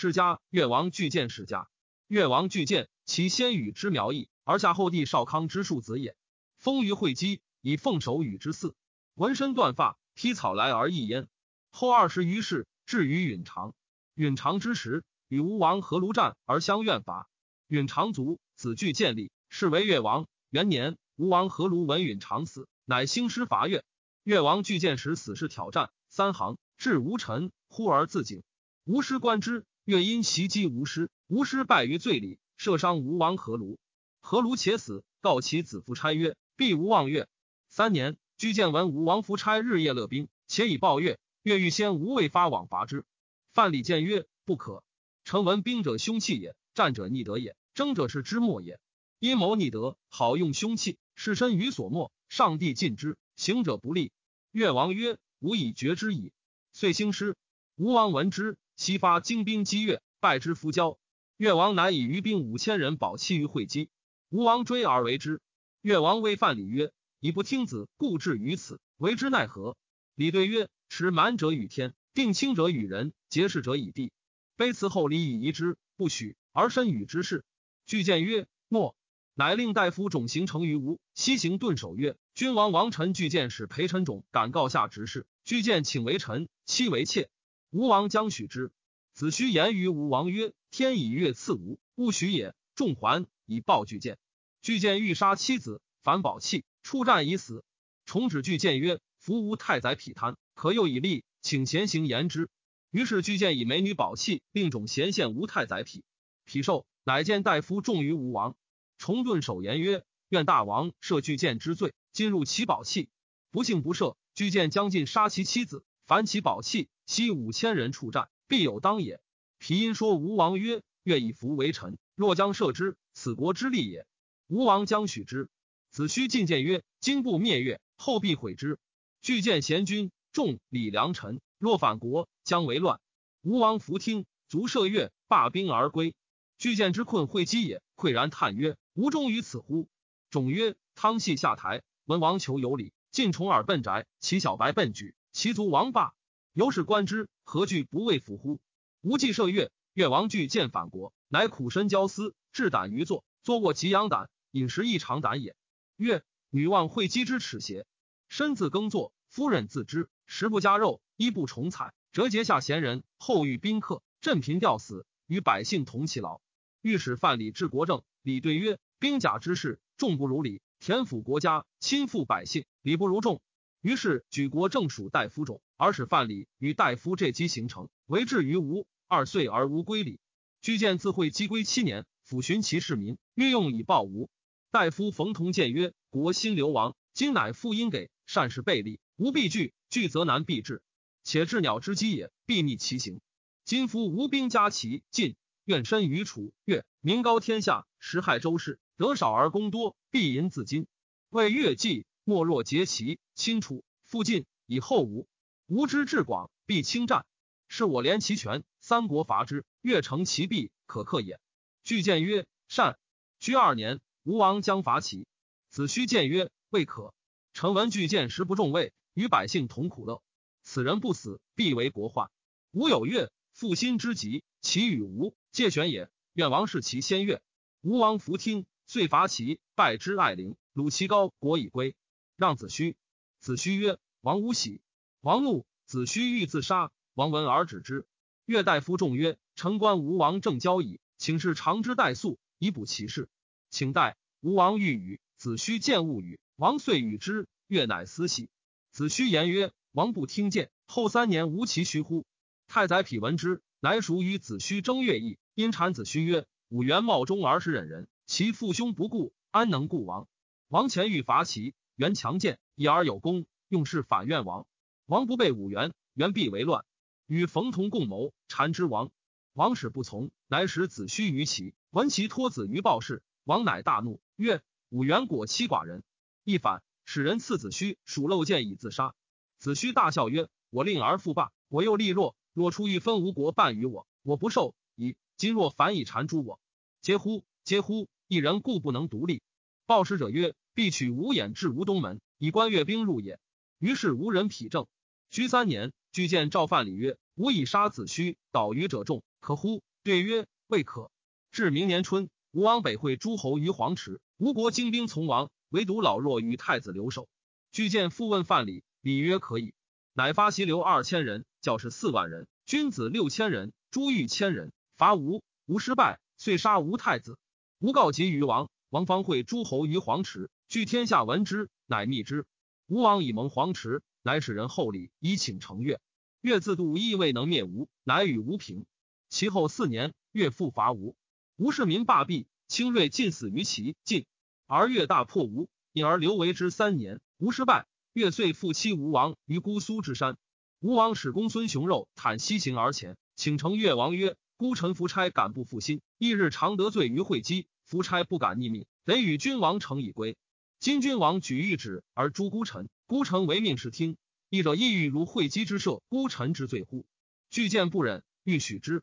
世家越王巨建世家。越王巨建，其先与之苗裔，而下后帝少康之庶子也。封于会稽，以奉守与之嗣。纹身断发，披草来而易焉。后二十余世，至于允常。允常之时，与吴王阖庐战而相怨伐。允长卒，子巨建立，是为越王。元年，吴王阖庐闻允长死，乃兴师伐越。越王巨剑时死士挑战三行，至吴臣，忽而自警。吴师观之，越因袭击吴师，吴师败于罪里，射伤吴王阖庐。阖庐且死，告其子夫差曰：“必无望越。”三年，居建闻吴王夫差日夜乐兵，且以报越。越欲先吴未发往伐之。范蠡谏曰：“不可。臣闻兵者凶器也，战者逆德也，争者是之末也。阴谋逆德，好用凶器，士身于所莫，上帝禁之，行者不利。”越王曰：“吾已决之矣。”遂兴师。吴王闻之，悉发精兵击越，败之夫交。越王乃以余兵五千人保期于会稽。吴王追而为之。越王谓范蠡曰：“以不听子，故至于此，为之奈何？”礼对曰：“持蛮者与天，定轻者与人，结事者以地。卑辞后礼以遗之，不许而身与之事。”具见曰：“诺。”乃令大夫种行成于吴。西行顿首曰：“君王王臣具见使陪臣种，敢告下执事。具见请为臣，妻为妾。吴王将许之。子胥言于吴王曰：‘天以月赐吴，勿许也。’众桓以报巨剑，巨剑欲杀妻子，反宝器，出战已死。重指巨剑曰。夫吴太宰匹贪，可又以利，请贤行言之。于是巨剑以美女宝器，并种贤献吴太宰匹。匹受，乃见大夫重于吴王。重顿首言曰：“愿大王赦巨剑之罪，今入其宝器。不幸不赦，巨剑将尽杀其妻子，凡其宝器，悉五千人出战，必有当也。”皮因说吴王曰：“愿以服为臣，若将射之，此国之利也。”吴王将许之。子虚进谏曰：“今不灭越，后必毁之。”具见贤君，众礼良臣。若反国，将为乱。吴王弗听，卒射月，罢兵而归。具见之困会稽也，喟然叹曰：“吾忠于此乎？”种曰：“汤系下台，文王求有礼，进重耳奔宅，齐小白奔举，其族王霸。由是观之，何惧不畏服乎？”吴既射月，越王惧见反国，乃苦身交思，志胆于作，作过及阳胆，饮食异常胆也。月女望会稽之耻邪？身自耕作，夫人自知，食不加肉，衣不重彩，折节下贤人，后遇宾客，振贫吊死，与百姓同其劳。御史范蠡治国政，礼对曰：“兵甲之事，重不如礼；田府国家，亲附百姓，礼不如众。”于是举国正属大夫种，而使范蠡与大夫这机形成，为至于吴。二岁而无归礼。居见自会积归七年，抚寻其市民，欲用以报吴。大夫冯同谏曰：“国兴流亡，今乃复因给。”善事备利，无必惧；惧则难必至。且治鸟之机也，必逆其行。今夫吴兵加齐晋，愿身于楚越，名高天下，实害周氏。得少而功多，必淫自矜。为越计，莫若结齐亲楚附晋，以后吴。吴之志广，必侵战。是我连其权，三国伐之，越成其弊，可克也。具见曰：善。居二年，吴王将伐齐，子虚谏曰：未可。臣闻巨见时不重位，与百姓同苦乐。此人不死，必为国患。吾有月，负心之极，其与吴借选也。愿王视其先月。吴王弗听，遂伐齐，败之爱陵，鲁其高国以归，让子虚。子虚曰：“王无喜。”王怒，子虚欲自杀。王闻而止之。越大夫众曰：“臣观吴王正交矣，请示长之代粟，以补其事。请待。”吴王欲与，子胥见勿语。王遂与之，越乃思喜。子胥言曰：“王不听见，后三年无其徐乎？”太宰匹闻之，乃属与子虚争乐毅。因谗子虚曰：“吾原冒忠而是忍人，其父兄不顾，安能顾王？王前欲伐齐，元强健，以而有功，用事反怨王。王不备五元，元必为乱。与冯同共谋，谗之王。王使不从，乃使子虚于齐。闻其托子于鲍氏，王乃大怒，曰：‘五元果欺寡人。’一反，使人赐子虚属漏剑以自杀。子虚大笑曰：“我令而复霸，我又力弱。若出欲分吴国半于我，我不受矣。今若反以缠诛我，嗟乎！嗟乎！一人故不能独立。”报使者曰：“必取吴眼至吴东门，以观越兵入也。”于是无人匹政。居三年，具见赵范礼曰：“吾以杀子胥，导于者众，可乎？对曰：未可。至明年春，吴王北会诸侯于黄池，吴国精兵从王，唯独老弱与太子留守。据见复问范蠡，礼曰可以。乃发袭留二千人，教士四万人，君子六千人，诸御千人，伐吴。吴失败，遂杀吴太子。吴告急于王，王方会诸侯于黄池，据天下闻之，乃密之。吴王以盟黄池，乃使人厚礼，以请成越。越自度亦未能灭吴，乃与吴平。其后四年，越复伐吴，吴市民罢弊，清锐尽死于其晋，而越大破吴，因而留为之三年。吴失败，越遂复妻吴王于姑苏之山。吴王使公孙雄肉袒西行而前，请成越王曰。孤臣夫差敢不负心，翌日常得罪于会稽，夫差不敢逆命，得与君王成以归。今君王举一旨而诛孤臣，孤臣唯命是听。义者亦欲如会稽之赦孤臣之罪乎？具见不忍，欲许之。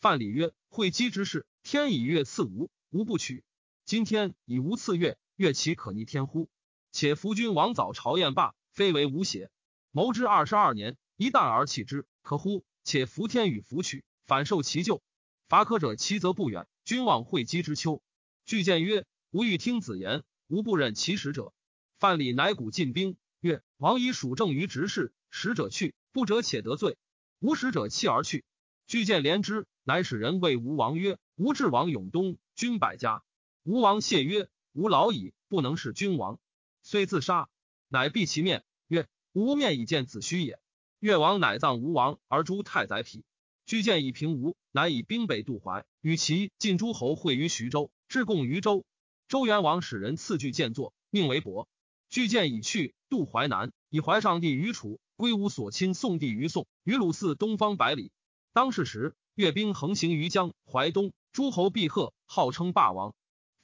范蠡曰：会稽之事，天以月赐吾，吾不取。今天以吾赐月，月其可逆天乎？且夫君王早朝宴罢，非为吾邪？谋之二十二年，一旦而弃之，可乎？且夫天与弗取。反受其咎，伐可者其则不远。君望会稽之秋。具见曰：“吾欲听子言，吾不忍其使者。”范蠡乃鼓进兵，曰：“王以属政于执事，使者去，不者且得罪。无使者弃而去。”具见怜之，乃使人谓吴王曰：“吴至王永东，君百家。”吴王谢曰：“吾老矣，不能是君王。”遂自杀，乃闭其面，曰：“吾面以见子虚也。”越王乃葬吴王，而诛太宰匹。居见以平吴，乃以兵北渡淮，与其晋诸侯会于徐州，至贡于州。周元王使人赐具剑作，命为伯。据见已去，渡淮南，以淮上帝于楚，归吴所亲宋地于宋，于鲁寺东方百里。当世时，越兵横行于江淮东，诸侯必贺，号称霸王。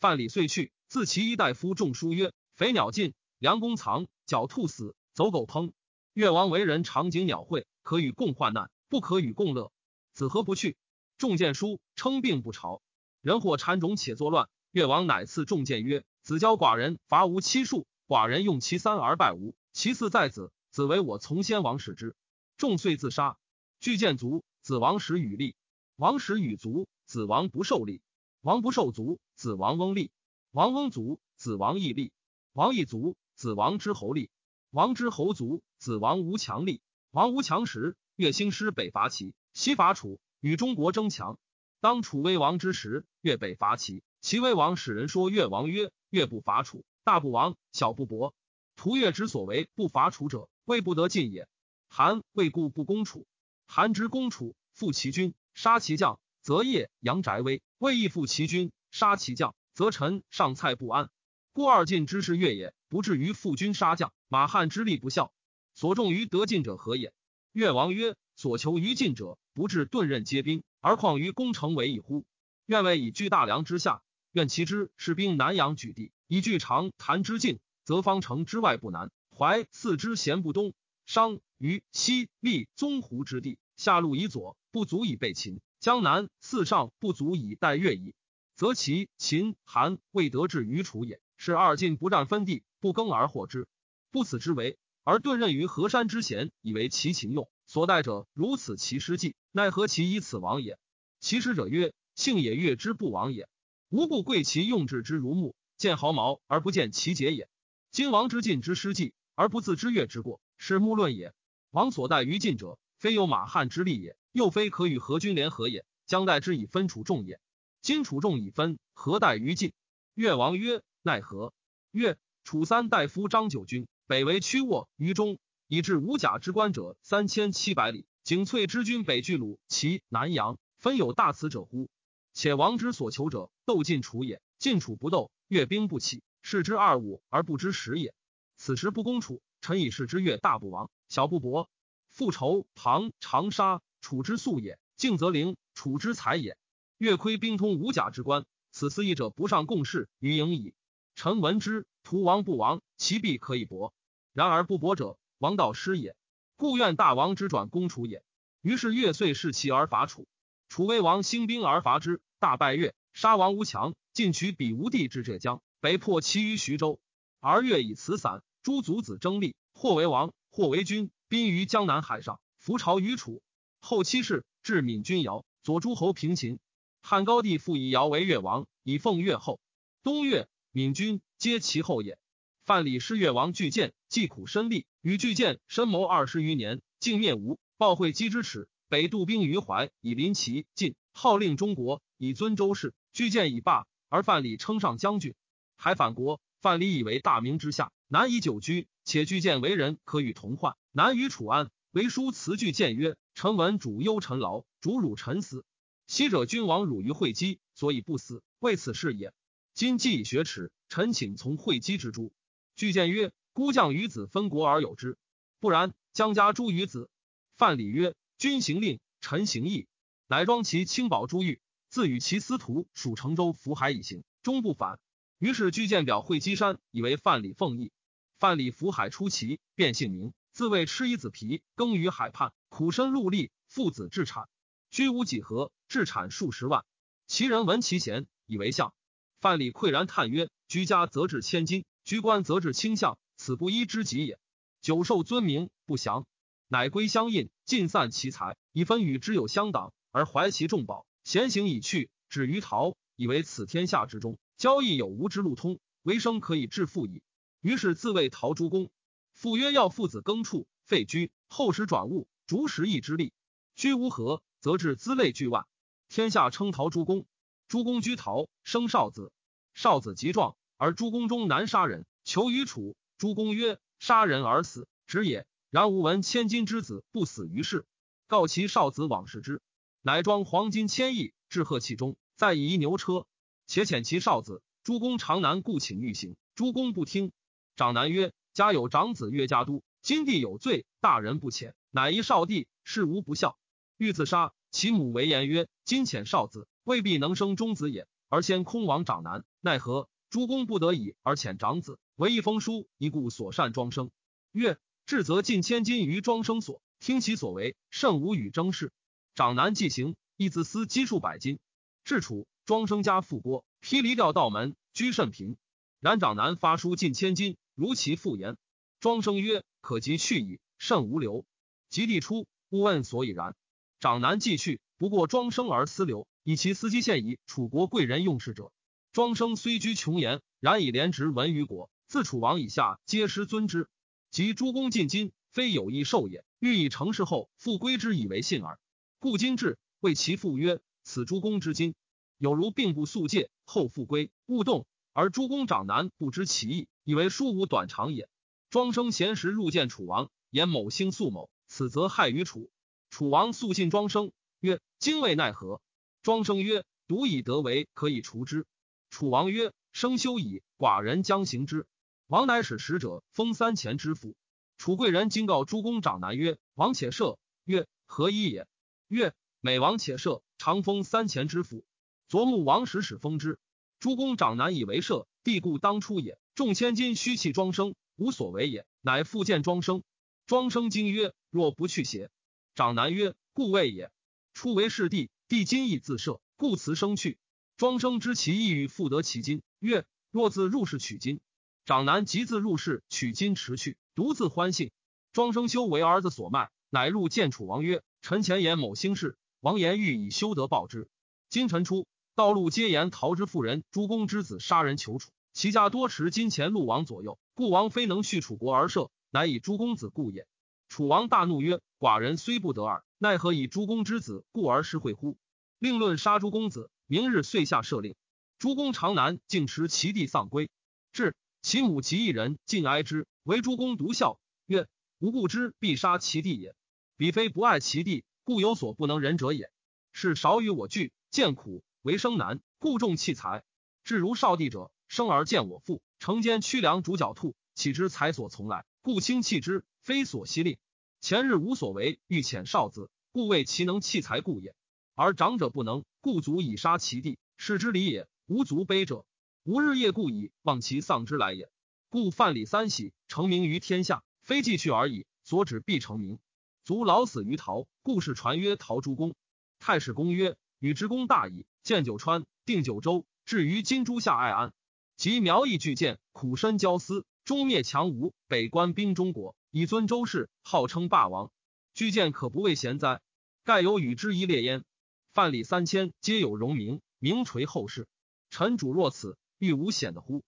范蠡遂去，自其一大夫仲舒曰：“肥鸟尽，良弓藏，狡兔死，走狗烹。越王为人长颈鸟会，可与共患难，不可与共乐。”子何不去？仲见书称病不朝，人或缠种且作乱。越王乃赐重剑曰：“子教寡人伐吴七数，寡人用其三而败吴，其四在子。子为我从先王使之。”众遂自杀。巨剑卒，子王使与立。王使与卒，子王不受立。王不受卒，子王翁立。王翁卒，子王义立。王义卒，子王之侯立。王之侯卒，子王无强立。王无强时，越兴师北伐齐。西伐楚，与中国争强。当楚威王之时，越北伐齐。齐威王使人说越王曰：“越不伐楚，大不亡，小不薄。屠越之所为不伐楚者，未不得进也。韩魏故不攻楚。韩之攻楚，复其军，杀其将，则业阳翟危；魏亦复其军，杀其将，则臣上蔡不安。故二晋之事越也，不至于复军杀将。马汉之力不效，所重于得进者何也？”越王曰：“所求于晋者。”不至顿刃皆兵，而况于攻城为一乎？愿为以居大梁之下，愿其之士兵南阳举地，以据长谭之境，则方城之外不难。淮四之咸不东，商于西利宗湖之地，下路以左，不足以备秦。江南四上不足以待越矣，则其秦韩未得志于楚也。是二晋不战分地，不耕而获之，不此之为，而顿任于河山之险，以为其秦用。所待者如此，其师计奈何其以此亡也？其师者曰：“幸也，越之不亡也。无故贵其用之之如木，见毫毛而不见其节也。今王之晋之失计，而不自知越之过，是木论也。王所待于晋者，非有马汉之力也，又非可与何君联合也，将待之以分楚众也。今楚众已分，何待于晋？”越王曰：“奈何？”越楚三大夫张九军北为曲沃于中。以至五甲之官者三千七百里，景翠之军北拒鲁、齐、南阳，分有大此者乎？且王之所求者，斗晋楚也。晋楚不斗，越兵不起，是之二五而不知十也。此时不攻楚，臣以是之越大不亡，小不伯。复仇庞长沙，楚之素也；敬则灵，楚之才也。越亏兵通五甲之官，此四义者不上共事于营矣。臣闻之，徒亡不亡，其必可以搏；然而不搏者。王道失也，故愿大王之转攻楚也。于是越遂弑其而伐楚。楚威王兴兵而伐之，大败越，杀王无强，进取比吴地至浙江，北破其于徐州。而越以辞散，诸族子争立，或为王，或为君，宾于江南海上，伏朝于楚。后期氏至闽君尧，左诸侯平秦。汉高帝复以尧为越王，以奉越后。东越、闽君皆其后也。范蠡是越王巨舰，既苦身力，与巨舰深谋二十余年，竟灭吴。报会稽之耻，北渡兵于淮，以临齐晋，号令中国，以尊周氏。巨剑已罢，而范蠡称上将军，还反国。范蠡以为大明之下，难以久居，且巨剑为人可与同患，难于楚安。为书辞巨剑曰：“臣闻主忧臣劳，主辱臣死。昔者君王辱于会稽，所以不死，为此事也。今既已学耻，臣请从会稽之诛。”巨剑曰：“孤将与子分国而有之，不然，将家诸于子。”范蠡曰：“君行令，臣行义。”乃装其轻宝珠玉，自与其司徒属成州福海以行，终不返。于是巨舰表会稽山，以为范蠡奉义。范蠡福海出齐，变姓名，自谓吃一子皮，耕于海畔，苦身戮力，父子至产，居无几何，至产数十万。其人闻其贤，以为相。范蠡喟然叹曰：“居家则至千金。”居官则至卿相，此不一之极也。久受尊名，不祥，乃归乡印，尽散其财，以分与之有相党，而怀其重宝。闲行已去，止于陶，以为此天下之中，交易有无之路通，为生可以致富矣。于是自谓陶诸公。父曰：要父子耕畜，废居，后时转物，逐十亿之力。居无何，则至资类巨万。天下称陶诸公。诸公居陶，生少子，少子极壮。而诸公中难杀人，求于楚。诸公曰：“杀人而死，止也。然吾闻千金之子不死于世。”告其少子往事之，乃装黄金千亿，置贺其中，再以一牛车，且遣其少子。诸公长难故请欲行，诸公不听。长男曰：“家有长子曰家都，今弟有罪，大人不遣，乃一少弟，事无不孝，欲自杀。其母为言曰：‘今遣少子，未必能生中子也，而先空亡长男，奈何？’”诸公不得已而遣长子为一封书，以故所善庄生。曰：至则尽千金于庄生所，听其所为，甚无与争事。长男既行，亦自私积数百金。至楚，庄生家富郭，披离掉道门，居甚贫。然长男发书近千金，如其父言。庄生曰：可即去矣，甚无留。及帝出，勿问所以然。长男既去，不过庄生而私留，以其司机现以楚国贵人用事者。庄生虽居穷言，然以廉直闻于国。自楚王以下，皆师尊之。及诸公进金，非有意受也，欲以成事后复归之，以为信耳。故今至，谓其父曰：“此诸公之今，有如并不速戒，后复归，勿动。”而诸公长男不知其意，以为书无短长也。庄生闲时入见楚王，言某星宿某，此则害于楚。楚王素信庄生，曰：“今未奈何？”庄生曰：“独以德为，可以除之。”楚王曰：“生休矣，寡人将行之。”王乃使使者封三钱之府。楚贵人今告诸公长男曰：“王且赦。”曰：“何以也？”曰：“每王且赦，常封三钱之府。”昨暮王使使封之。诸公长男以为赦，帝故当初也。众千金虚弃庄生，无所为也。乃复见庄生。庄生惊曰：“若不去邪？”长男曰：“故未也。初为世帝，帝今亦自赦，故辞生去。”庄生知其意欲复得其金，曰：“若自入室取金。”长男即自入室取金持去，独自欢幸。庄生修为儿子所卖，乃入见楚王曰：“臣前言某兴事，王言欲以修德报之。今臣出，道路皆言陶之妇人诸公之子杀人求楚，其家多持金钱，陆王左右，故王非能续楚国而赦，乃以诸公子故也。”楚王大怒曰：“寡人虽不得耳，奈何以诸公之子故而失惠乎？令论杀诸公子。”明日遂下赦令，诸公长男竟持其弟丧归。至其母及一人，尽哀之，唯诸公独笑，曰：“吾故之必杀其弟也。彼非不爱其地，故有所不能忍者也。是少与我惧，见苦为生难，故重器材。至如少弟者，生而见我父，成间驱粮逐角兔，岂知才所从来，故轻弃之，非所惜令。前日无所为，欲遣少子，故谓其能弃财故也。而长者不能。”故足以杀其弟，是之礼也。无足悲者，吾日夜故以望其丧之来也。故范蠡三喜，成名于天下，非继去而已。所指必成名。卒老死于陶，故事传曰陶朱公。太史公曰：与之功大矣。建九川，定九州，至于今诸夏爱安，及苗裔巨舰，苦身交思，终灭强吴，北关兵中国，以尊周氏，号称霸王。巨舰可不畏贤哉？盖有与之一列焉。范蠡三千，皆有荣名，名垂后世。臣主若此，欲无显的乎？